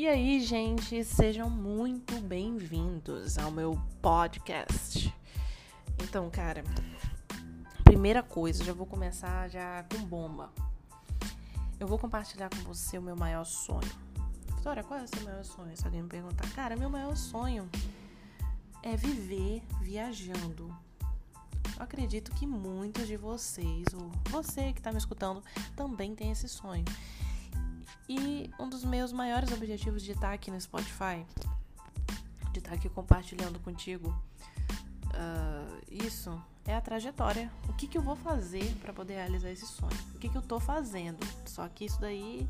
E aí, gente, sejam muito bem-vindos ao meu podcast. Então, cara, primeira coisa, já vou começar já com bomba. Eu vou compartilhar com você o meu maior sonho. Vitória, qual é o seu maior sonho? Se alguém me perguntar, cara, meu maior sonho é viver viajando. Eu acredito que muitos de vocês, ou você que está me escutando, também tem esse sonho. E um dos meus maiores objetivos de estar aqui no Spotify, de estar aqui compartilhando contigo uh, isso, é a trajetória. O que, que eu vou fazer para poder realizar esse sonho? O que, que eu tô fazendo? Só que isso daí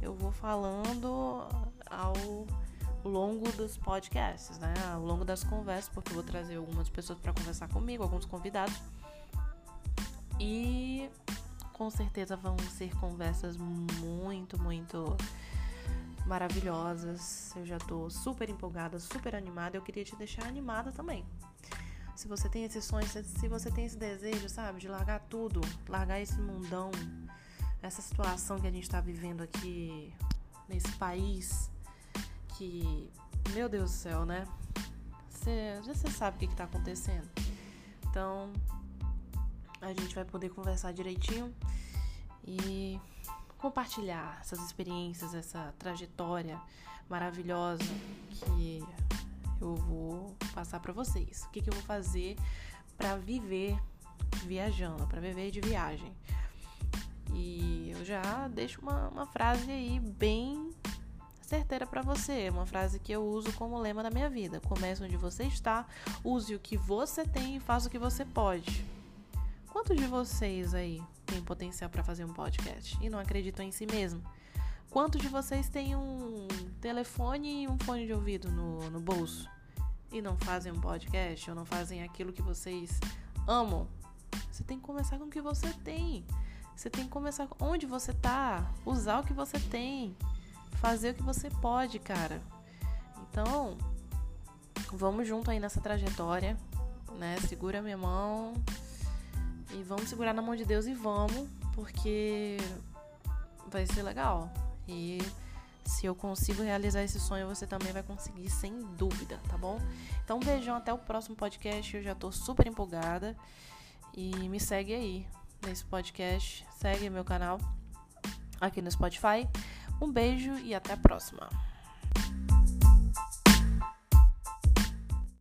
eu vou falando ao longo dos podcasts, né? Ao longo das conversas, porque eu vou trazer algumas pessoas para conversar comigo, alguns convidados. E com certeza vão ser conversas muito, muito maravilhosas. Eu já tô super empolgada, super animada. Eu queria te deixar animada também. Se você tem esse sonho, se você tem esse desejo, sabe, de largar tudo, largar esse mundão, essa situação que a gente tá vivendo aqui nesse país, que, meu Deus do céu, né? Você, você sabe o que, que tá acontecendo. Então, a gente vai poder conversar direitinho e compartilhar essas experiências, essa trajetória maravilhosa que eu vou passar para vocês. O que, que eu vou fazer para viver viajando, para viver de viagem. E eu já deixo uma, uma frase aí bem certeira para você, uma frase que eu uso como lema da minha vida. Comece onde você está, use o que você tem e faça o que você pode. Quantos de vocês aí têm potencial para fazer um podcast e não acreditam em si mesmo? Quantos de vocês têm um telefone e um fone de ouvido no, no bolso e não fazem um podcast ou não fazem aquilo que vocês amam? Você tem que começar com o que você tem. Você tem que começar onde você tá, usar o que você tem, fazer o que você pode, cara. Então, vamos junto aí nessa trajetória, né? Segura minha mão, e vamos segurar na mão de Deus e vamos, porque vai ser legal. E se eu consigo realizar esse sonho, você também vai conseguir, sem dúvida, tá bom? Então, um beijão, até o próximo podcast. Eu já tô super empolgada. E me segue aí nesse podcast. Segue meu canal aqui no Spotify. Um beijo e até a próxima.